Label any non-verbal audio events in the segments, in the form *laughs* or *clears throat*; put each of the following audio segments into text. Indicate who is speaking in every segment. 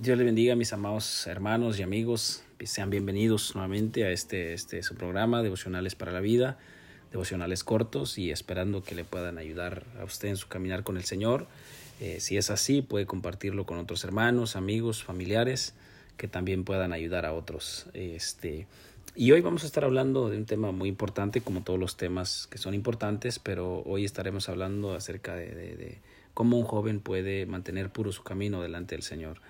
Speaker 1: Dios le bendiga mis amados hermanos y amigos. Sean bienvenidos nuevamente a este, este su programa, Devocionales para la Vida, devocionales cortos y esperando que le puedan ayudar a usted en su caminar con el Señor. Eh, si es así, puede compartirlo con otros hermanos, amigos, familiares que también puedan ayudar a otros. Este, y hoy vamos a estar hablando de un tema muy importante, como todos los temas que son importantes, pero hoy estaremos hablando acerca de cómo un joven puede mantener puro su camino delante del Señor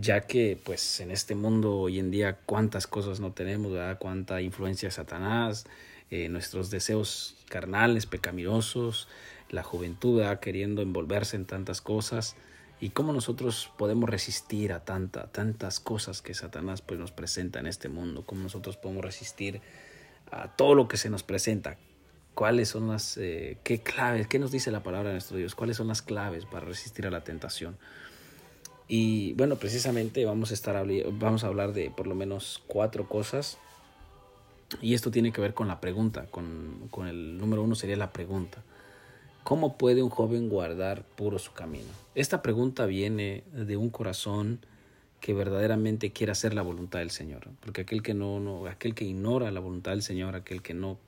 Speaker 1: ya que pues en este mundo hoy en día cuántas cosas no tenemos, ¿verdad? cuánta influencia Satanás, eh, nuestros deseos carnales, pecaminosos, la juventud queriendo envolverse en tantas cosas. Y cómo nosotros podemos resistir a tanta, tantas cosas que Satanás pues nos presenta en este mundo, cómo nosotros podemos resistir a todo lo que se nos presenta, cuáles son las, eh, qué claves, qué nos dice la palabra de nuestro Dios, cuáles son las claves para resistir a la tentación. Y bueno, precisamente vamos a, estar, vamos a hablar de por lo menos cuatro cosas. Y esto tiene que ver con la pregunta, con, con el número uno sería la pregunta. ¿Cómo puede un joven guardar puro su camino? Esta pregunta viene de un corazón que verdaderamente quiere hacer la voluntad del Señor, porque aquel que no, aquel que ignora la voluntad del Señor, aquel que no,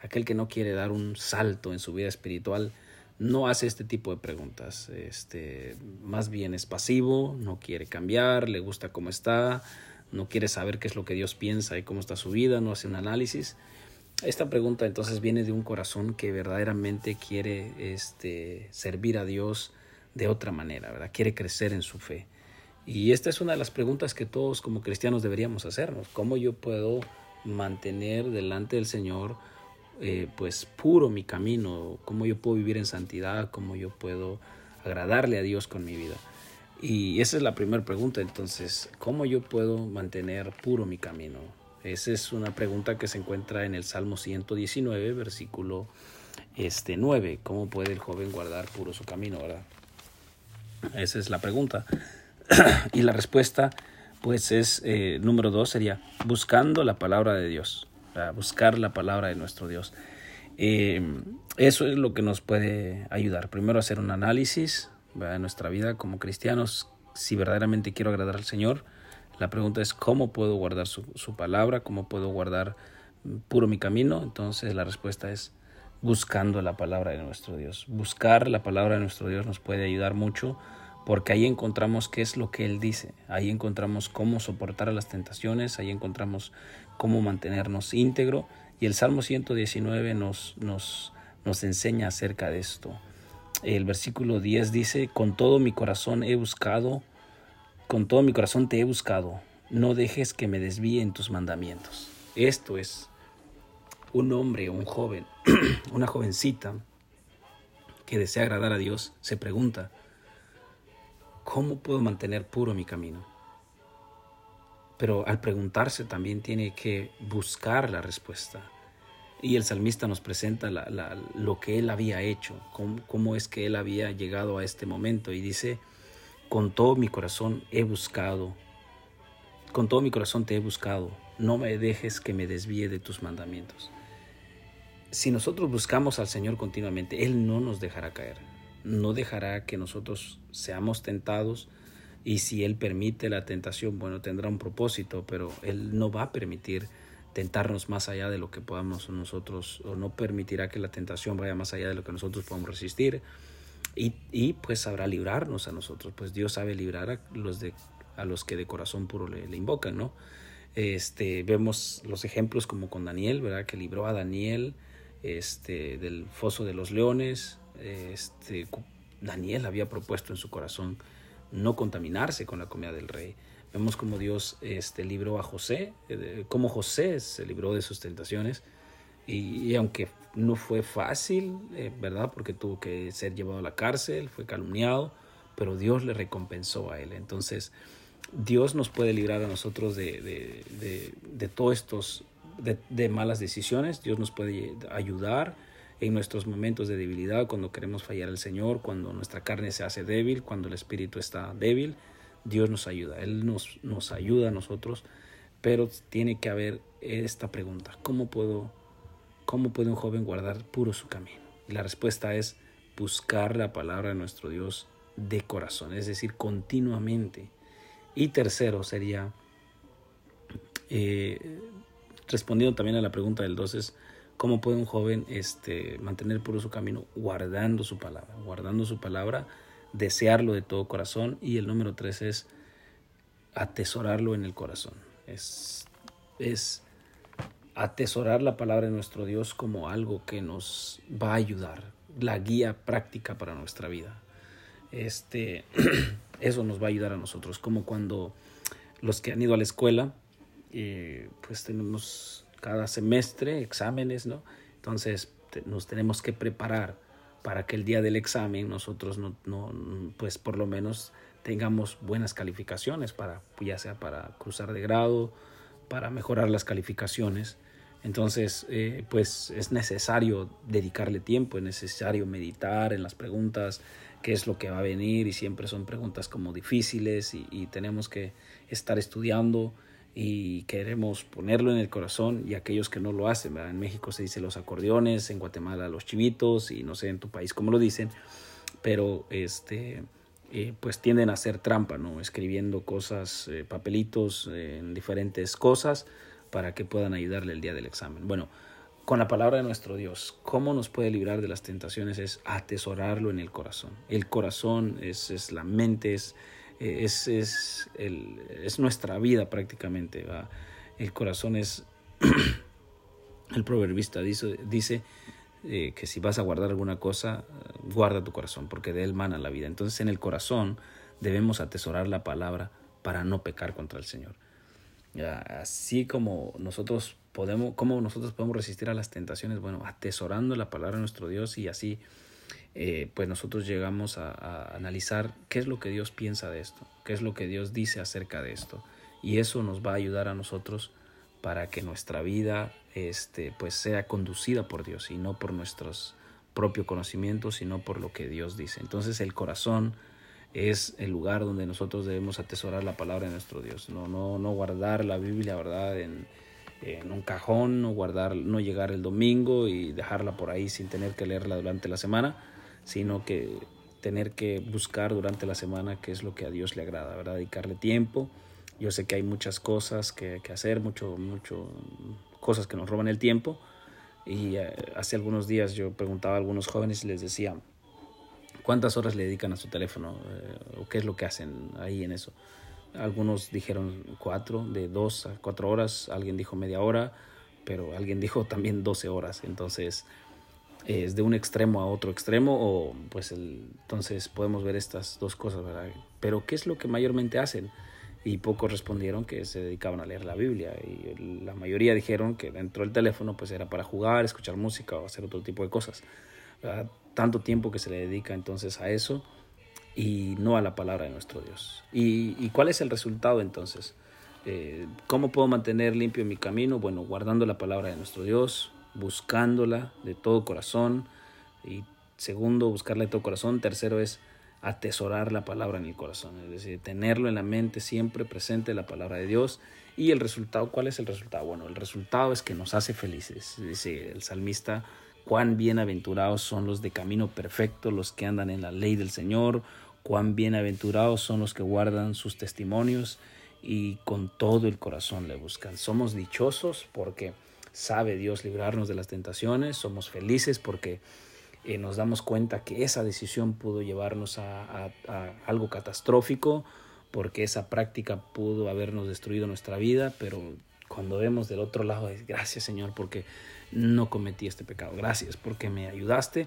Speaker 1: aquel que no quiere dar un salto en su vida espiritual, no hace este tipo de preguntas. Este, más bien es pasivo, no quiere cambiar, le gusta cómo está, no quiere saber qué es lo que Dios piensa y cómo está su vida, no hace un análisis. Esta pregunta entonces viene de un corazón que verdaderamente quiere este, servir a Dios de otra manera, ¿verdad? Quiere crecer en su fe. Y esta es una de las preguntas que todos como cristianos deberíamos hacernos. ¿Cómo yo puedo mantener delante del Señor eh, pues puro mi camino, cómo yo puedo vivir en santidad, cómo yo puedo agradarle a Dios con mi vida. Y esa es la primera pregunta, entonces, ¿cómo yo puedo mantener puro mi camino? Esa es una pregunta que se encuentra en el Salmo 119, versículo este, 9. ¿Cómo puede el joven guardar puro su camino? ¿verdad? Esa es la pregunta. *clears throat* y la respuesta, pues es, eh, número dos, sería buscando la palabra de Dios buscar la palabra de nuestro Dios. Eh, eso es lo que nos puede ayudar. Primero hacer un análisis de nuestra vida como cristianos, si verdaderamente quiero agradar al Señor. La pregunta es cómo puedo guardar su, su palabra, cómo puedo guardar puro mi camino. Entonces la respuesta es buscando la palabra de nuestro Dios. Buscar la palabra de nuestro Dios nos puede ayudar mucho porque ahí encontramos qué es lo que Él dice, ahí encontramos cómo soportar a las tentaciones, ahí encontramos cómo mantenernos íntegro y el Salmo 119 nos, nos, nos enseña acerca de esto. El versículo 10 dice, con todo mi corazón he buscado, con todo mi corazón te he buscado, no dejes que me desvíe en tus mandamientos. Esto es un hombre, un joven, *clears throat* una jovencita que desea agradar a Dios, se pregunta, ¿Cómo puedo mantener puro mi camino? Pero al preguntarse también tiene que buscar la respuesta. Y el salmista nos presenta lo que él había hecho, cómo, cómo es que él había llegado a este momento. Y dice, con todo mi corazón he buscado, con todo mi corazón te he buscado, no me dejes que me desvíe de tus mandamientos. Si nosotros buscamos al Señor continuamente, Él no nos dejará caer no dejará que nosotros seamos tentados y si Él permite la tentación, bueno, tendrá un propósito, pero Él no va a permitir tentarnos más allá de lo que podamos nosotros, o no permitirá que la tentación vaya más allá de lo que nosotros podamos resistir, y, y pues sabrá librarnos a nosotros, pues Dios sabe librar a los, de, a los que de corazón puro le, le invocan, ¿no? Este, vemos los ejemplos como con Daniel, ¿verdad? Que libró a Daniel este, del foso de los leones, este, Daniel había propuesto en su corazón no contaminarse con la comida del rey. Vemos como Dios este, libró a José, eh, como José se libró de sus tentaciones. Y, aunque no fue fácil, eh, ¿verdad? Porque tuvo que ser llevado a la cárcel, fue calumniado, pero Dios le recompensó a él. Entonces, Dios nos puede librar a nosotros de, de, de, todos estos, de, malas decisiones. Dios nos puede ayudar en nuestros momentos de debilidad, cuando queremos fallar al Señor, cuando nuestra carne se hace débil, cuando el espíritu está débil, Dios nos ayuda, Él nos, nos ayuda a nosotros, pero tiene que haber esta pregunta, ¿cómo puedo, cómo puede un joven guardar puro su camino? Y la respuesta es buscar la palabra de nuestro Dios de corazón, es decir, continuamente. Y tercero sería, eh, respondiendo también a la pregunta del 2, es cómo puede un joven este, mantener puro su camino guardando su palabra, guardando su palabra, desearlo de todo corazón. Y el número tres es atesorarlo en el corazón. Es, es atesorar la palabra de nuestro Dios como algo que nos va a ayudar, la guía práctica para nuestra vida. Este, *clears throat* eso nos va a ayudar a nosotros, como cuando los que han ido a la escuela, eh, pues tenemos cada semestre exámenes, ¿no? Entonces nos tenemos que preparar para que el día del examen nosotros no, no, pues por lo menos tengamos buenas calificaciones para ya sea para cruzar de grado, para mejorar las calificaciones. Entonces, eh, pues es necesario dedicarle tiempo, es necesario meditar en las preguntas, qué es lo que va a venir y siempre son preguntas como difíciles y, tenemos que estar estudiando y queremos ponerlo en el corazón y aquellos que no lo hacen, en México se dice los acordeones, en Guatemala los chivitos y no sé en tu país cómo lo dicen, pero este eh, pues tienden a hacer trampa, ¿no? Escribiendo cosas, eh, papelitos eh, en diferentes cosas para que puedan ayudarle el día del examen. Bueno, con la palabra de nuestro Dios, ¿cómo nos puede librar de las tentaciones? Es atesorarlo en el corazón. El corazón es, es la mente, es, es, es, el, es nuestra vida prácticamente. El corazón es, *clears throat* el proverbista dice, dice eh, que si vas a guardar alguna cosa, guarda tu corazón, porque de él mana la vida. Entonces en el corazón debemos atesorar la palabra para no pecar contra el Señor. Así como nosotros podemos, cómo nosotros podemos resistir a las tentaciones, bueno, atesorando la palabra de nuestro Dios y así eh, pues nosotros llegamos a, analizar qué es lo que Dios piensa de esto, qué es lo que Dios dice acerca de esto. Y eso nos va a ayudar a nosotros para que nuestra vida este, pues sea conducida por Dios y no por nuestros propios conocimientos, sino por lo que Dios dice. Entonces el corazón es el lugar donde nosotros debemos atesorar la palabra de nuestro Dios, no, no, no guardar la Biblia, ¿verdad? En, en un cajón, no guardar, no llegar el domingo y dejarla por ahí sin tener que leerla durante la semana, sino que tener que buscar durante la semana qué es lo que a Dios le agrada, ¿verdad? Dedicarle tiempo yo sé que hay muchas cosas que, hacer, mucho, mucho, cosas que nos roban el tiempo. Y eh, hace algunos días yo preguntaba a algunos jóvenes y les decía, ¿cuántas horas le dedican a su teléfono? Eh, ¿O qué es lo que hacen ahí en eso? Algunos dijeron cuatro, de dos a cuatro horas, alguien dijo media hora, pero alguien dijo *laughs* también doce horas. Entonces, es de un extremo a otro extremo, o pues entonces podemos ver estas dos cosas, ¿verdad? Pero ¿qué es lo que mayormente hacen? y pocos respondieron que se dedicaban a leer la Biblia y la mayoría dijeron que dentro del teléfono pues era para jugar, escuchar música o hacer otro tipo de cosas. Tanto tiempo que se le dedica entonces a eso y no a la palabra de nuestro Dios. ¿Y, cuál es el resultado entonces? Eh, ¿Cómo puedo mantener limpio mi camino? Bueno, guardando la palabra de nuestro Dios, buscándola de todo corazón y segundo, buscarla de todo corazón. Tercero es atesorar la palabra en el corazón, es decir, tenerlo en la mente siempre presente la palabra de Dios. Y el resultado, ¿cuál es el resultado? Bueno, el resultado es que nos hace felices. Dice el salmista, cuán bienaventurados son los de camino perfecto, los que andan en la ley del Señor, cuán bienaventurados son los que guardan sus testimonios y con todo el corazón le buscan. Somos dichosos porque sabe Dios librarnos de las tentaciones, somos felices porque eh, nos damos cuenta que esa decisión pudo llevarnos a, algo catastrófico, porque esa práctica pudo habernos destruido nuestra vida, pero cuando vemos del otro lado es gracias Señor porque no cometí este pecado, gracias porque me ayudaste.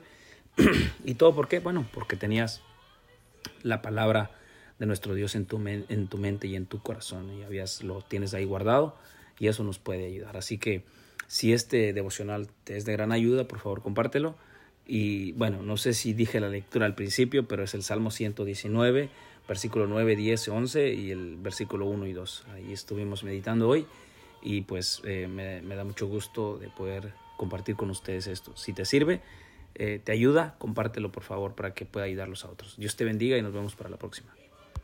Speaker 1: *clears throat* ¿Y todo por qué? Bueno, porque tenías la palabra de nuestro Dios en tu, en tu mente y en tu corazón y habías, lo tienes ahí guardado y eso nos puede ayudar. Así que si este devocional te es de gran ayuda, por favor compártelo y bueno, no sé si dije la lectura al principio, pero es el Salmo 119, versículo 9, 10, 11 y el versículo 1 y 2. Ahí estuvimos meditando hoy y pues eh, me, da mucho gusto de poder compartir con ustedes esto. Si te sirve, eh, te ayuda, compártelo por favor para que pueda ayudarlos a otros. Dios te bendiga y nos vemos para la próxima.